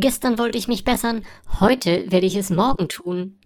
Gestern wollte ich mich bessern, heute werde ich es morgen tun.